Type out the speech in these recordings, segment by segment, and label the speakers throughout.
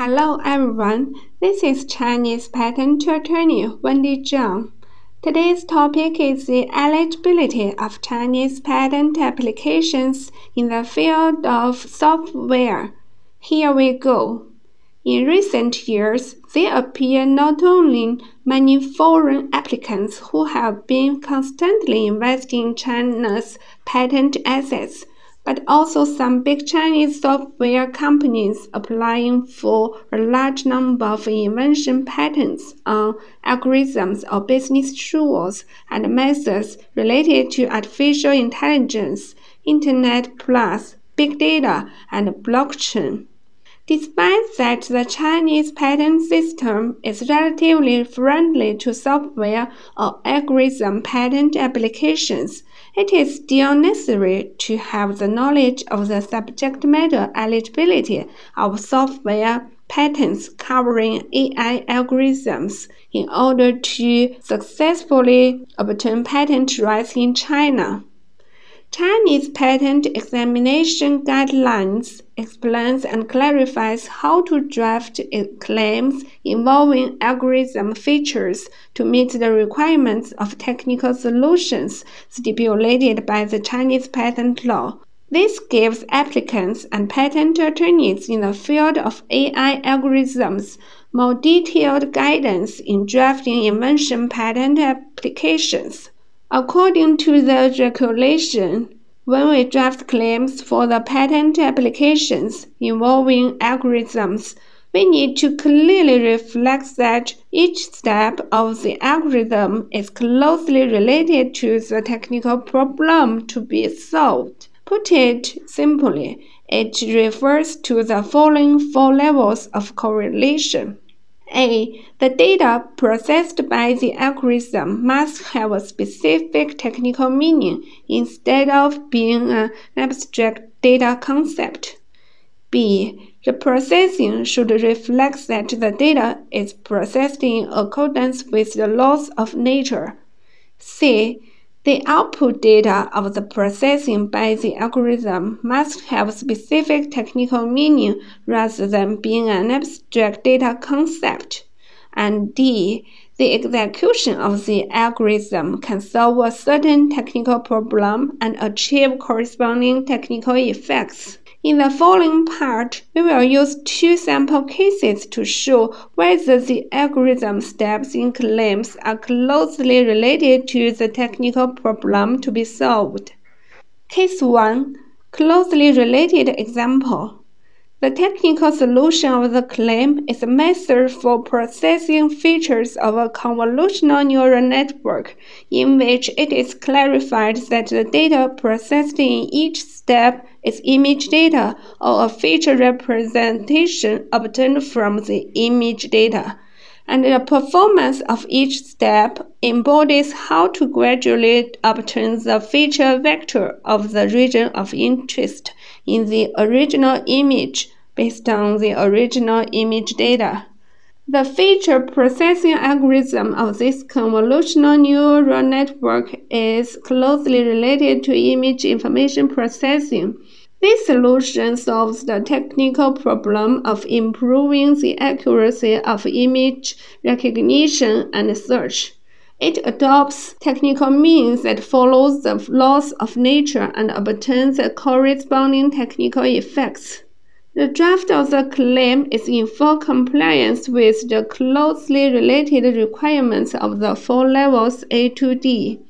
Speaker 1: Hello everyone, this is Chinese patent attorney Wendy Zhang. Today's topic is the eligibility of Chinese patent applications in the field of software. Here we go. In recent years, there appear not only many foreign applicants who have been constantly investing in China's patent assets, but also some big Chinese software companies applying for a large number of invention patents on algorithms or business tools and methods related to artificial intelligence, Internet Plus, big data, and blockchain. Despite that the Chinese patent system is relatively friendly to software or algorithm patent applications, it is still necessary to have the knowledge of the subject matter eligibility of software patents covering AI algorithms in order to successfully obtain patent rights in China. Chinese Patent Examination Guidelines explains and clarifies how to draft claims involving algorithm features to meet the requirements of technical solutions stipulated by the Chinese patent law. This gives applicants and patent attorneys in the field of AI algorithms more detailed guidance in drafting invention patent applications. According to the regulation, when we draft claims for the patent applications involving algorithms, we need to clearly reflect that each step of the algorithm is closely related to the technical problem to be solved. Put it simply, it refers to the following four levels of correlation. A. The data processed by the algorithm must have a specific technical meaning instead of being an abstract data concept. B. The processing should reflect that the data is processed in accordance with the laws of nature. C. The output data of the processing by the algorithm must have specific technical meaning rather than being an abstract data concept. And D. The execution of the algorithm can solve a certain technical problem and achieve corresponding technical effects. In the following part, we will use two sample cases to show whether the algorithm steps in claims are closely related to the technical problem to be solved. Case 1 Closely related example the technical solution of the claim is a method for processing features of a convolutional neural network, in which it is clarified that the data processed in each step is image data or a feature representation obtained from the image data and the performance of each step embodies how to gradually obtain the feature vector of the region of interest in the original image based on the original image data. The feature processing algorithm of this convolutional neural network is closely related to image information processing this solution solves the technical problem of improving the accuracy of image recognition and search. It adopts technical means that follows the laws of nature and obtains the corresponding technical effects. The draft of the claim is in full compliance with the closely related requirements of the four levels A to D.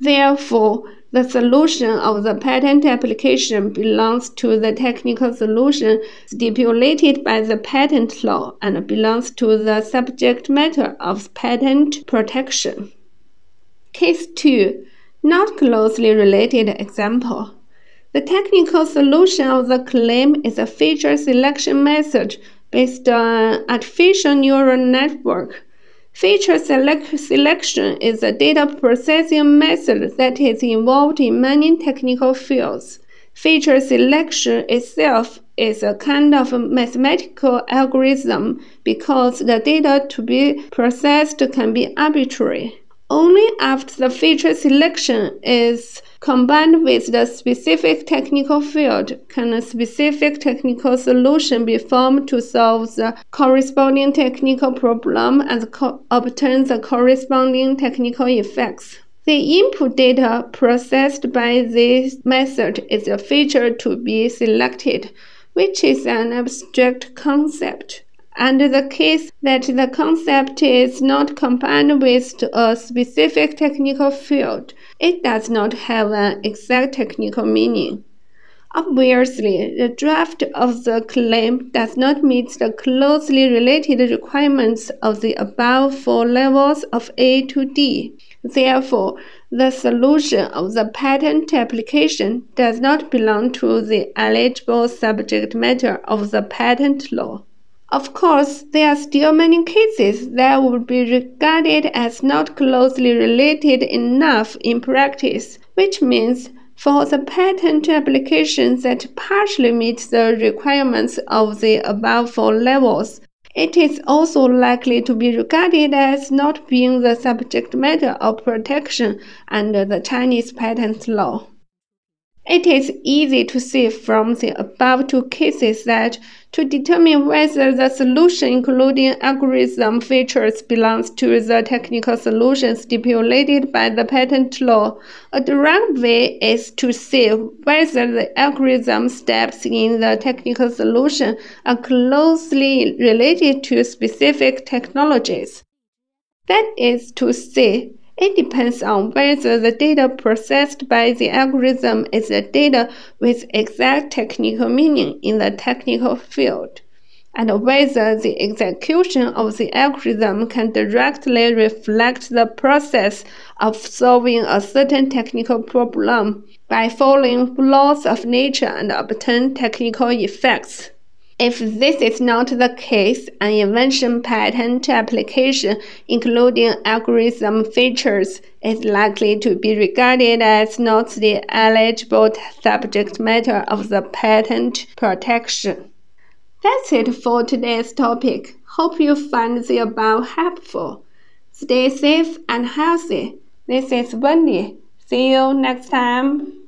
Speaker 1: Therefore, the solution of the patent application belongs to the technical solution stipulated by the patent law and belongs to the subject matter of patent protection. Case 2 Not closely related example. The technical solution of the claim is a feature selection method based on artificial neural network. Feature select selection is a data processing method that is involved in many technical fields. Feature selection itself is a kind of mathematical algorithm because the data to be processed can be arbitrary. Only after the feature selection is combined with the specific technical field can a specific technical solution be formed to solve the corresponding technical problem and obtain the corresponding technical effects. The input data processed by this method is a feature to be selected, which is an abstract concept. Under the case that the concept is not combined with a specific technical field, it does not have an exact technical meaning. Obviously, the draft of the claim does not meet the closely related requirements of the above four levels of A to D. Therefore, the solution of the patent application does not belong to the eligible subject matter of the patent law. Of course, there are still many cases that would be regarded as not closely related enough in practice, which means for the patent applications that partially meet the requirements of the above four levels, it is also likely to be regarded as not being the subject matter of protection under the Chinese patent law. It is easy to see from the above two cases that to determine whether the solution including algorithm features belongs to the technical solution stipulated by the patent law, a direct way is to see whether the algorithm steps in the technical solution are closely related to specific technologies. That is to say, it depends on whether the data processed by the algorithm is the data with exact technical meaning in the technical field, and whether the execution of the algorithm can directly reflect the process of solving a certain technical problem by following laws of nature and obtain technical effects. If this is not the case, an invention patent application, including algorithm features, is likely to be regarded as not the eligible subject matter of the patent protection. That's it for today's topic. Hope you find the above helpful. Stay safe and healthy. This is Wendy. See you next time.